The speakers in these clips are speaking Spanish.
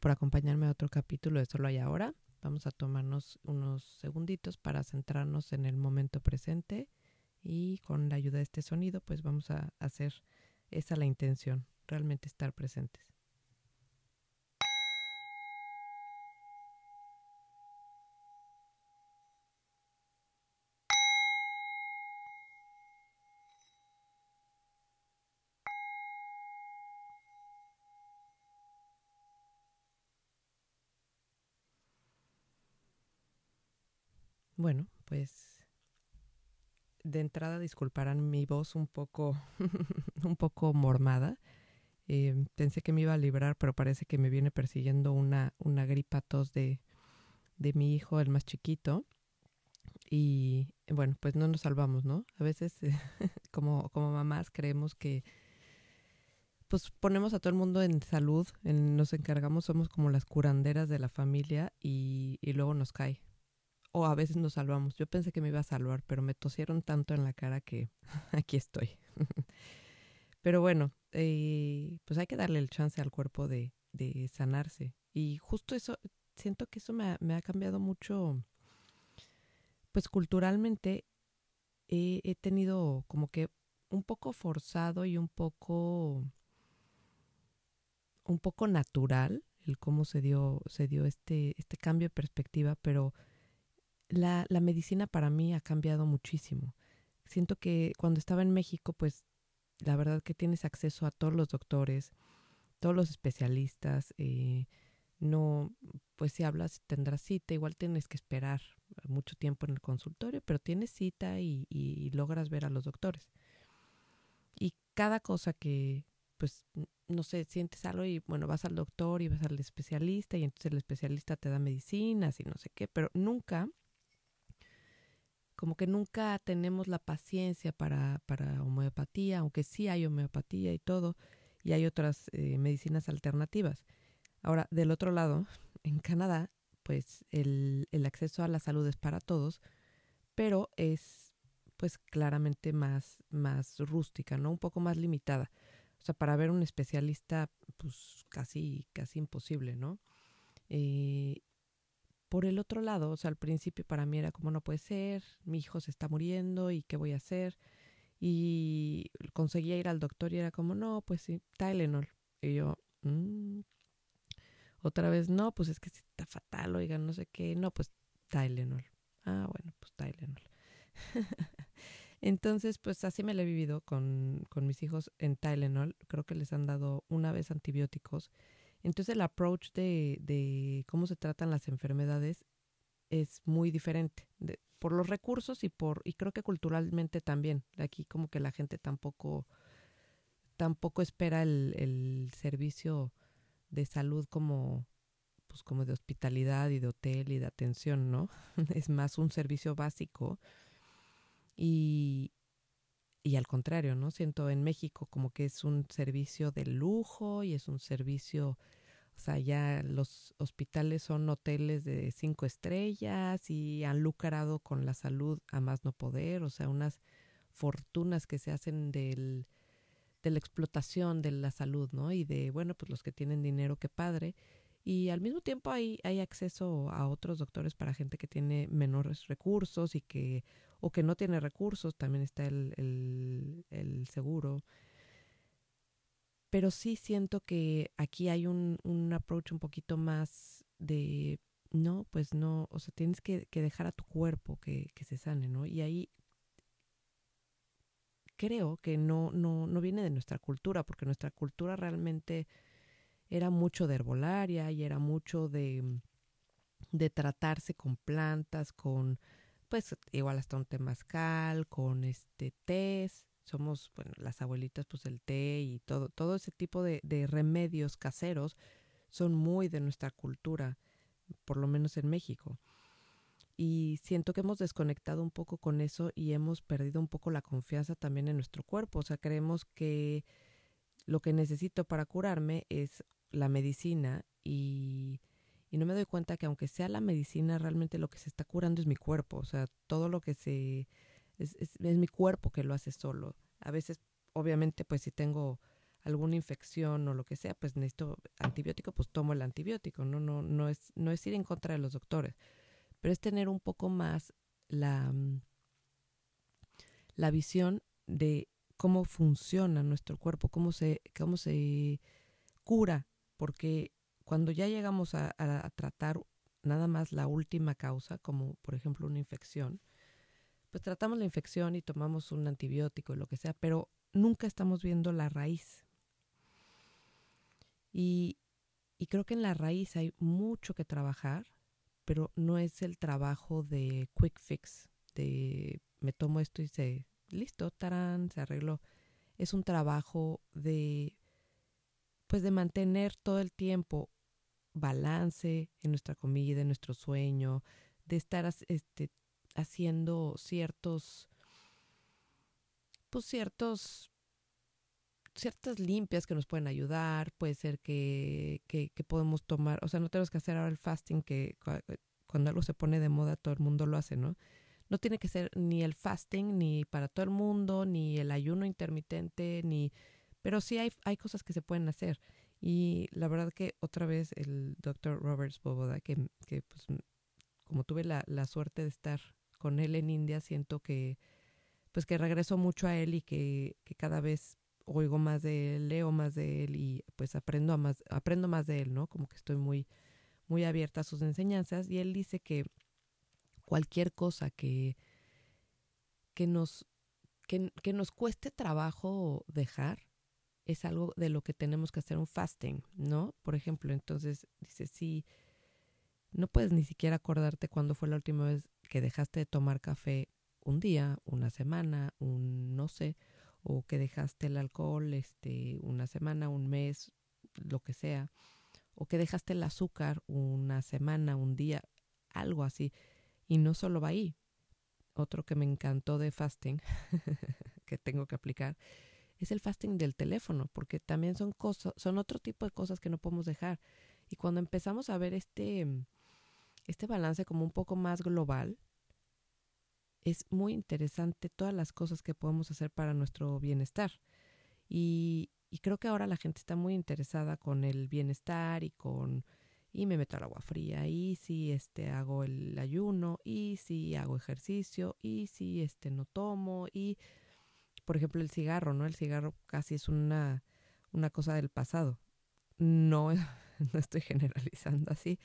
por acompañarme a otro capítulo de Solo hay ahora. Vamos a tomarnos unos segunditos para centrarnos en el momento presente y con la ayuda de este sonido pues vamos a hacer esa la intención, realmente estar presentes. Bueno, pues de entrada disculparán mi voz un poco, un poco mormada. Eh, pensé que me iba a librar, pero parece que me viene persiguiendo una, una gripa tos de, de mi hijo, el más chiquito. Y bueno, pues no nos salvamos, ¿no? A veces como, como mamás creemos que pues ponemos a todo el mundo en salud, nos encargamos, somos como las curanderas de la familia y, y luego nos cae o a veces nos salvamos. Yo pensé que me iba a salvar, pero me tosieron tanto en la cara que aquí estoy. pero bueno, eh, pues hay que darle el chance al cuerpo de, de sanarse. Y justo eso, siento que eso me ha, me ha cambiado mucho, pues culturalmente he, he tenido como que un poco forzado y un poco un poco natural el cómo se dio se dio este este cambio de perspectiva pero la, la medicina para mí ha cambiado muchísimo. Siento que cuando estaba en México, pues la verdad que tienes acceso a todos los doctores, todos los especialistas, eh, no, pues si hablas tendrás cita, igual tienes que esperar mucho tiempo en el consultorio, pero tienes cita y, y, logras ver a los doctores. Y cada cosa que, pues, no sé, sientes algo y bueno, vas al doctor y vas al especialista y entonces el especialista te da medicinas y no sé qué, pero nunca como que nunca tenemos la paciencia para, para homeopatía, aunque sí hay homeopatía y todo, y hay otras eh, medicinas alternativas. Ahora, del otro lado, en Canadá, pues el, el acceso a la salud es para todos, pero es pues claramente más, más rústica, ¿no? Un poco más limitada. O sea, para ver un especialista, pues casi, casi imposible, ¿no? Eh, por el otro lado, o sea, al principio para mí era como no puede ser, mi hijo se está muriendo y qué voy a hacer. Y conseguía ir al doctor y era como, no, pues sí, Tylenol. Y yo, mmm. otra vez, no, pues es que está fatal, oigan, no sé qué, no, pues Tylenol. Ah, bueno, pues Tylenol. Entonces, pues así me lo he vivido con, con mis hijos en Tylenol. Creo que les han dado una vez antibióticos entonces el approach de, de cómo se tratan las enfermedades es muy diferente por los recursos y por y creo que culturalmente también aquí como que la gente tampoco tampoco espera el, el servicio de salud como pues como de hospitalidad y de hotel y de atención no es más un servicio básico y y al contrario, ¿no? Siento en México como que es un servicio de lujo y es un servicio, o sea, ya los hospitales son hoteles de cinco estrellas y han lucrado con la salud a más no poder, o sea, unas fortunas que se hacen del, de la explotación de la salud, ¿no? Y de, bueno, pues los que tienen dinero, qué padre. Y al mismo tiempo hay, hay acceso a otros doctores para gente que tiene menores recursos y que o que no tiene recursos, también está el, el, seguro. Pero sí siento que aquí hay un, un approach un poquito más de, no, pues no, o sea, tienes que, que dejar a tu cuerpo que, que se sane, ¿no? Y ahí creo que no, no, no viene de nuestra cultura, porque nuestra cultura realmente era mucho de herbolaria y era mucho de, de tratarse con plantas, con pues igual hasta un temazcal, con este tés, somos, bueno, las abuelitas, pues el té y todo, todo ese tipo de, de remedios caseros son muy de nuestra cultura, por lo menos en México. Y siento que hemos desconectado un poco con eso y hemos perdido un poco la confianza también en nuestro cuerpo. O sea, creemos que lo que necesito para curarme es la medicina y y no me doy cuenta que aunque sea la medicina, realmente lo que se está curando es mi cuerpo, o sea, todo lo que se... es, es, mi cuerpo que lo hace solo. A veces, obviamente, pues si tengo alguna infección o lo que sea, pues necesito antibiótico, pues tomo el antibiótico, no no no es no es ir en contra de los doctores, pero es tener un poco más la mm, la visión de cómo funciona nuestro cuerpo, cómo se cómo se cura, porque cuando ya llegamos a, tratar nada más la última causa, como por ejemplo una infección, pues tratamos la infección y tomamos un antibiótico y lo que sea, pero nunca estamos viendo la raíz. Y, y creo que en la raíz hay mucho que trabajar, pero no es el trabajo de quick fix, de me tomo esto y se, listo, tarán, se arregló. Es un trabajo de, pues de mantener todo el tiempo balance en nuestra comida, en nuestro sueño, de estar este, haciendo ciertos, pues ciertos, ciertas limpias que nos pueden ayudar, puede ser que, que, podemos tomar, o sea, no tenemos que hacer ahora el fasting que cuando algo se pone de moda todo el mundo lo hace, ¿no? No tiene que ser ni el fasting ni para todo el mundo, ni el ayuno intermitente, ni, pero sí hay, hay cosas que se pueden hacer. Y la verdad que otra vez el doctor Roberts Boboda, que, que pues como tuve la, la suerte de estar con él en India, siento que pues que regreso mucho a él y que, que cada vez oigo más de él, leo más de él y pues aprendo más, aprendo más de él, ¿no? Como que estoy muy, muy abierta a sus enseñanzas. Y él dice que cualquier cosa que, que nos, que, que nos cueste trabajo dejar, es algo de lo que tenemos que hacer un fasting, ¿no? Por ejemplo, entonces dice, sí, no puedes ni siquiera acordarte cuándo fue la última vez que dejaste de tomar café un día, una semana, un no sé, o que dejaste el alcohol este una semana, un mes, lo que sea, o que dejaste el azúcar una semana, un día, algo así. Y no solo va ahí. Otro que me encantó de fasting, que tengo que aplicar, es el fasting del teléfono, porque también son cosas, son otro tipo de cosas que no podemos dejar. Y cuando empezamos a ver este este balance como un poco más global, es muy interesante todas las cosas que podemos hacer para nuestro bienestar. Y, creo que ahora la gente está muy interesada con el bienestar y con y me meto al agua fría y si este hago el ayuno y si hago ejercicio y si este no tomo y por ejemplo el cigarro, ¿no? El cigarro casi es una una cosa del pasado. No no estoy generalizando así,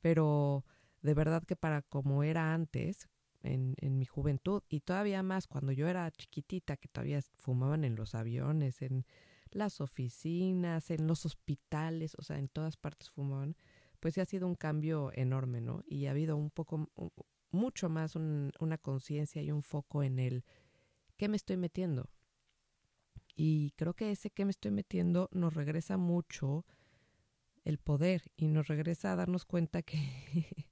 pero de verdad que para como era antes, en, en mi juventud, y todavía más cuando yo era chiquitita, que todavía fumaban en los aviones, en las oficinas, en los hospitales, o sea, en todas partes fumaban, pues sí ha sido un cambio enorme, ¿no? Y ha habido un poco, mucho más una conciencia y un foco en el qué me estoy metiendo. Y creo que ese que me estoy metiendo nos regresa mucho el poder y nos regresa a darnos cuenta que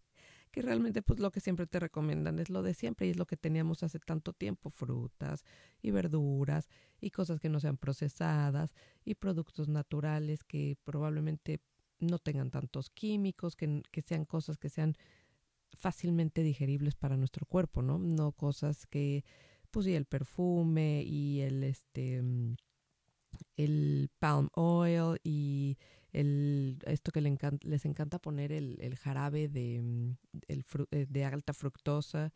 que realmente pues lo que siempre te recomiendan es lo de siempre y es lo que teníamos hace tanto tiempo, frutas y verduras y cosas que no sean procesadas y productos naturales que probablemente no tengan tantos químicos, que, que sean cosas que sean fácilmente digeribles para nuestro cuerpo, ¿no? No cosas que, pues y el perfume y el este mm, el palm oil y el, esto que les encanta poner el, el jarabe de, mm, el eh, de alta fructosa,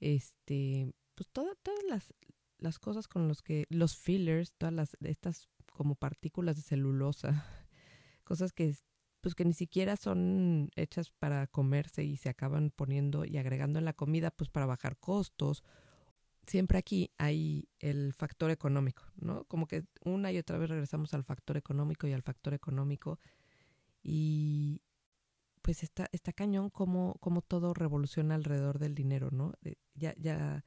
este, pues todas las, las cosas con los que, los fillers, todas las, estas como partículas de celulosa, cosas que pues que ni siquiera son hechas para comerse y se acaban poniendo y agregando en la comida pues para bajar costos siempre aquí hay el factor económico, ¿no? Como que una y otra vez regresamos al factor económico y al factor económico y pues está, está cañón como, como todo revoluciona alrededor del dinero, ¿no? ya, ya,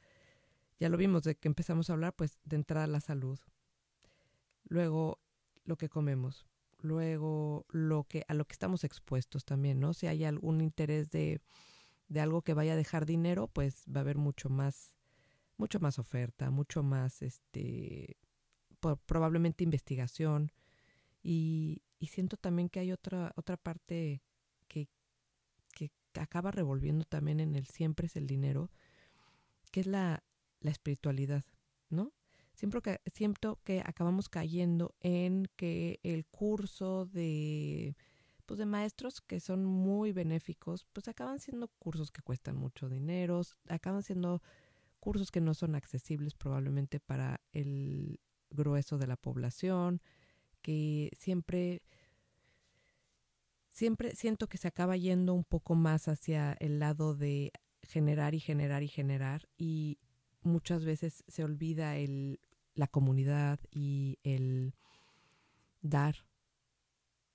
ya lo vimos de que empezamos a hablar, pues de entrada la salud, luego lo que comemos, luego lo que, a lo que estamos expuestos también, ¿no? Si hay algún interés de, de algo que vaya a dejar dinero, pues va a haber mucho más mucho más oferta, mucho más, este, probablemente investigación. Y, siento también que hay otra, otra parte que, que acaba revolviendo también en el siempre es el dinero, que es la, la espiritualidad, ¿no? siempre siento que acabamos cayendo en que el curso de pues de maestros que son muy benéficos, pues acaban siendo cursos que cuestan mucho dinero, acaban siendo cursos que no son accesibles probablemente para el grueso de la población, que siempre siempre siento que se acaba yendo un poco más hacia el lado de generar y generar y generar y muchas veces se olvida el la comunidad y el dar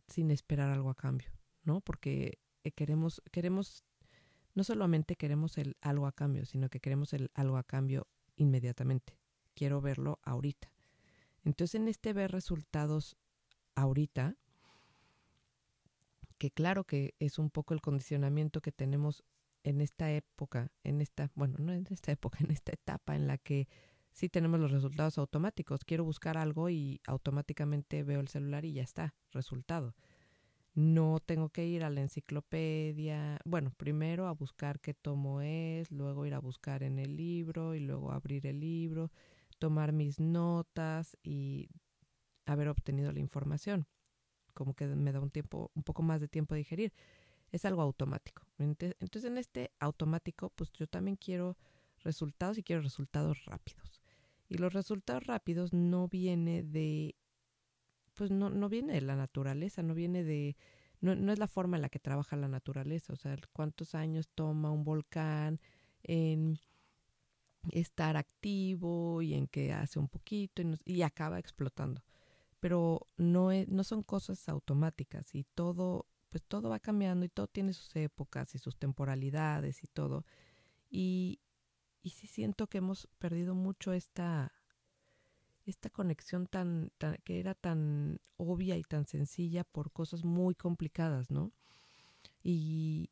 sin esperar algo a cambio, ¿no? Porque eh, queremos, queremos, no solamente queremos el algo a cambio, sino que queremos el algo a cambio inmediatamente. Quiero verlo ahorita. Entonces, en este ver resultados ahorita, que claro que es un poco el condicionamiento que tenemos en esta época, en esta, bueno, no en esta época, en esta etapa en la que sí tenemos los resultados automáticos. Quiero buscar algo y automáticamente veo el celular y ya está, resultado. No tengo que ir a la enciclopedia. Bueno, primero a buscar qué tomo es, luego ir a buscar en el libro y luego abrir el libro, tomar mis notas y haber obtenido la información. Como que me da un tiempo, un poco más de tiempo de digerir. Es algo automático. Entonces, en este automático, pues yo también quiero resultados y quiero resultados rápidos. Y los resultados rápidos no viene de, pues no, no viene de la naturaleza, no viene de, no, no es la forma en la que trabaja la naturaleza, o sea, cuántos años toma un volcán en estar activo y en que hace un poquito y, y acaba explotando. Pero no, es, no son cosas automáticas y todo, pues todo va cambiando y todo tiene sus épocas y sus temporalidades y todo. Y, y sí siento que hemos perdido mucho esta, esta conexión tan, que era tan obvia y tan sencilla por cosas muy complicadas, ¿no? Y,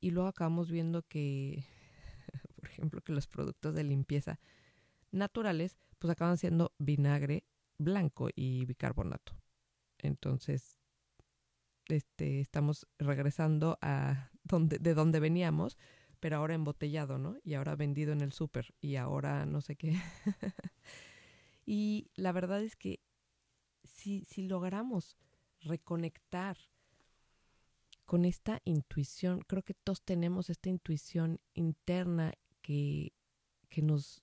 y luego acabamos viendo que, por ejemplo, que los productos de limpieza naturales, pues acaban siendo vinagre blanco y bicarbonato. Entonces, este, estamos regresando a donde, de donde veníamos, pero ahora embotellado, ¿no? Y ahora vendido en el súper y ahora no sé qué. y la verdad es que si, si logramos reconectar con esta intuición, creo que todos tenemos esta intuición interna que, que nos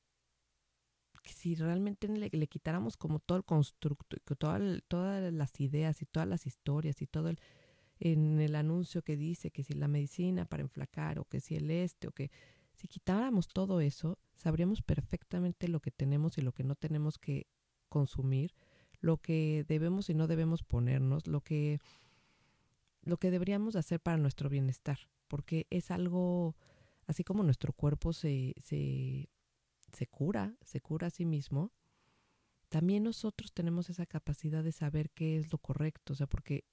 que si realmente le, quitáramos como todo el constructo, todas las ideas y todas las historias y todo el, en el anuncio que dice que si la medicina para enflacar o que si el este o que si quitáramos todo eso, sabríamos perfectamente lo que tenemos y lo que no tenemos que consumir, lo que debemos y no debemos ponernos, lo que lo que deberíamos hacer para nuestro bienestar, porque es algo así como nuestro cuerpo se, se, se cura, se cura a sí mismo, también nosotros tenemos esa capacidad de saber qué es lo correcto, o sea, porque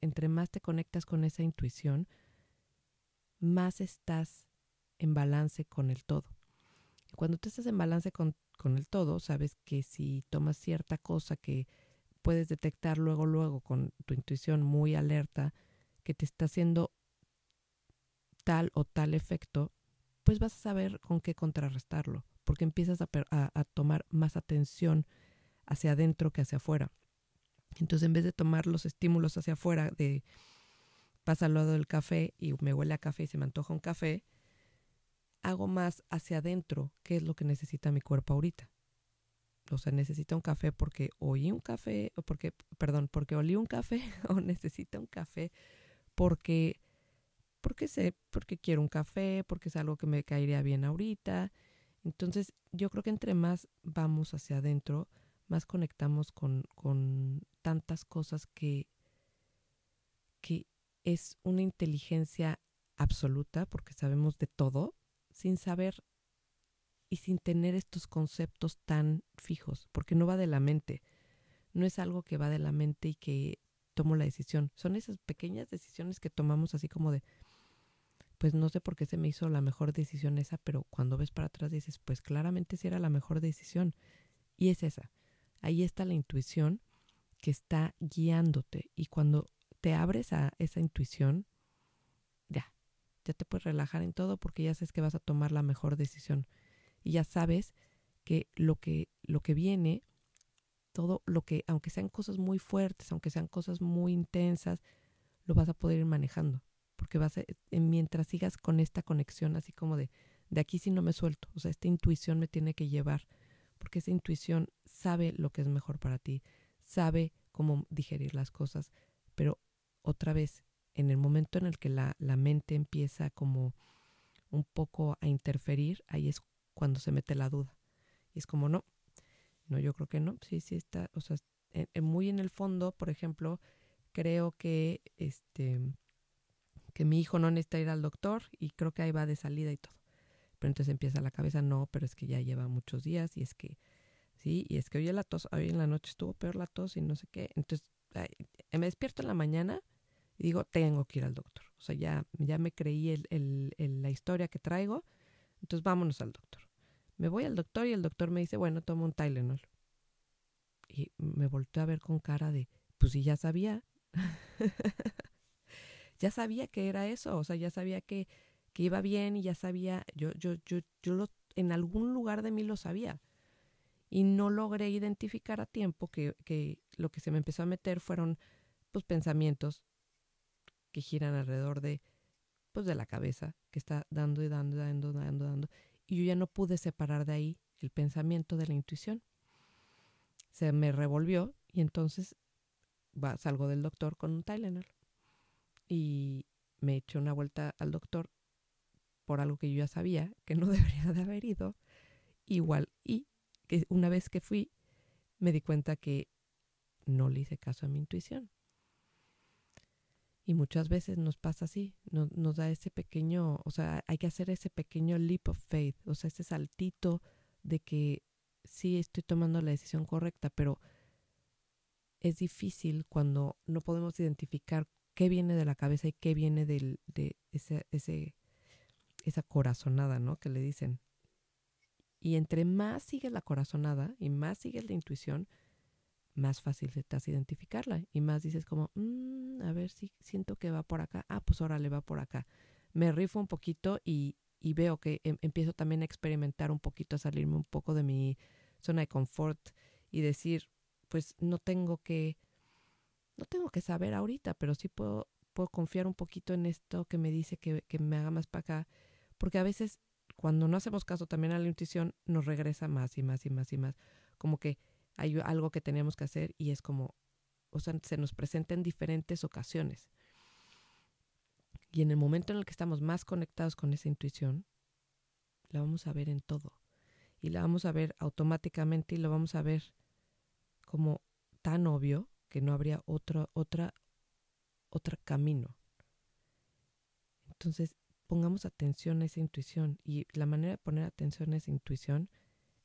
entre más te conectas con esa intuición, más estás en balance con el todo. Cuando tú estás en balance con, el todo, sabes que si tomas cierta cosa que puedes detectar luego, luego con tu intuición muy alerta, que te está haciendo tal o tal efecto, pues vas a saber con qué contrarrestarlo, porque empiezas a, a, a tomar más atención hacia adentro que hacia afuera. Entonces, en vez de tomar los estímulos hacia afuera, de pasa al lado del café y me huele a café y se me antoja un café, hago más hacia adentro qué es lo que necesita mi cuerpo ahorita. O sea, necesita un café porque oí un café, o porque, perdón, porque olí un café, o necesita un café porque, porque sé, porque quiero un café, porque es algo que me caería bien ahorita. Entonces, yo creo que entre más vamos hacia adentro, más conectamos con, con tantas cosas que, que es una inteligencia absoluta, porque sabemos de todo, sin saber y sin tener estos conceptos tan fijos, porque no va de la mente, no es algo que va de la mente y que tomo la decisión, son esas pequeñas decisiones que tomamos así como de, pues no sé por qué se me hizo la mejor decisión esa, pero cuando ves para atrás dices, pues claramente sí era la mejor decisión, y es esa. Ahí está la intuición que está guiándote y cuando te abres a esa intuición, ya te puedes relajar en todo porque ya sabes que vas a tomar la mejor decisión y ya sabes que lo que lo que viene, todo lo que, aunque sean cosas muy fuertes, aunque sean cosas muy intensas, lo vas a poder ir manejando. Porque vas a, eh, mientras sigas con esta conexión así como de, de aquí si no me suelto, o sea, esta intuición me tiene que llevar, porque esa intuición sabe lo que es mejor para ti, sabe cómo digerir las cosas, pero otra vez, en el momento en el que la, la mente empieza como un poco a interferir, ahí es cuando se mete la duda. Y es como, no, no, yo creo que no, sí, sí está, o sea, muy en el fondo, por ejemplo, creo que este que mi hijo no necesita ir al doctor y creo que ahí va de salida y todo. Pero entonces empieza la cabeza, no, pero es que ya lleva muchos días y es que, sí, y es que hoy en la tos, hoy en la noche estuvo peor la tos y no sé qué. Entonces me despierto en la mañana y digo, tengo que ir al doctor. O sea, ya, ya me creí el, el, la historia que traigo, entonces vámonos al doctor. Me voy al doctor y el doctor me dice, bueno, toma un Tylenol. Y me volteó a ver con cara de, pues sí, ya sabía. ya sabía que era eso, o sea, ya sabía que, que iba bien y ya sabía, yo, yo, yo, yo lo, en algún lugar de mí lo sabía. Y no logré identificar a tiempo que, que lo que se me empezó a meter fueron pues pensamientos que giran alrededor de pues de la cabeza, que está dando y dando y dando, dando, dando. Y yo ya no pude separar de ahí el pensamiento de la intuición. Se me revolvió y entonces salgo del doctor con un Tylenol. Y me eché una vuelta al doctor por algo que yo ya sabía que no debería de haber ido. Igual, y que una vez que fui, me di cuenta que no le hice caso a mi intuición. Y muchas veces nos pasa así, nos, nos da ese pequeño, o sea, hay que hacer ese pequeño leap of faith, o sea, ese saltito de que sí estoy tomando la decisión correcta, pero es difícil cuando no podemos identificar qué viene de la cabeza y qué viene del, de ese, ese, esa corazonada, ¿no? Que le dicen. Y entre más sigues la corazonada y más sigues la intuición, más fácil se te identificarla y más dices como, mm, a ver si siento que va por acá, ah, pues ahora le va por acá. Me rifo un poquito y, y veo que em, empiezo también a experimentar un poquito, a salirme un poco de mi zona de confort y decir, pues no tengo que, no tengo que saber ahorita, pero sí puedo, puedo confiar un poquito en esto que me dice que, que me haga más para acá, porque a veces cuando no hacemos caso también a la intuición nos regresa más y más y más y más, como que hay algo que tenemos que hacer y es como, o sea, se nos presenta en diferentes ocasiones. Y en el momento en el que estamos más conectados con esa intuición, la vamos a ver en todo. Y la vamos a ver automáticamente y lo vamos a ver como tan obvio que no habría otro, otra, otro camino. Entonces, pongamos atención a esa intuición. Y la manera de poner atención a esa intuición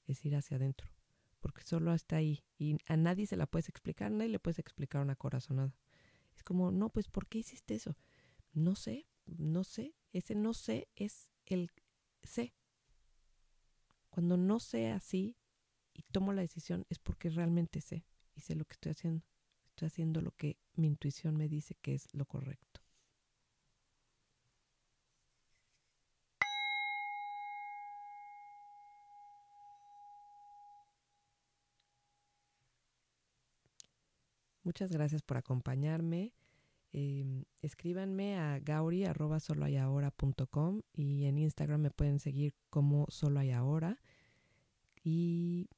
es ir hacia adentro porque solo está ahí y a nadie se la puedes explicar, nadie le puedes explicar una corazonada. Es como, no, pues ¿por qué hiciste eso? No sé, no sé, ese no sé es el sé. Cuando no sé así y tomo la decisión es porque realmente sé y sé lo que estoy haciendo. Estoy haciendo lo que mi intuición me dice que es lo correcto. Muchas gracias por acompañarme. Em, escríbanme a gauri.soloayahora.com y en Instagram me pueden seguir como solo ahora y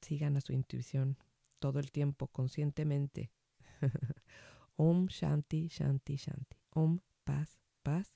sigan a su intuición todo el tiempo, conscientemente. Om Shanti, Shanti, Shanti. Om, paz, paz,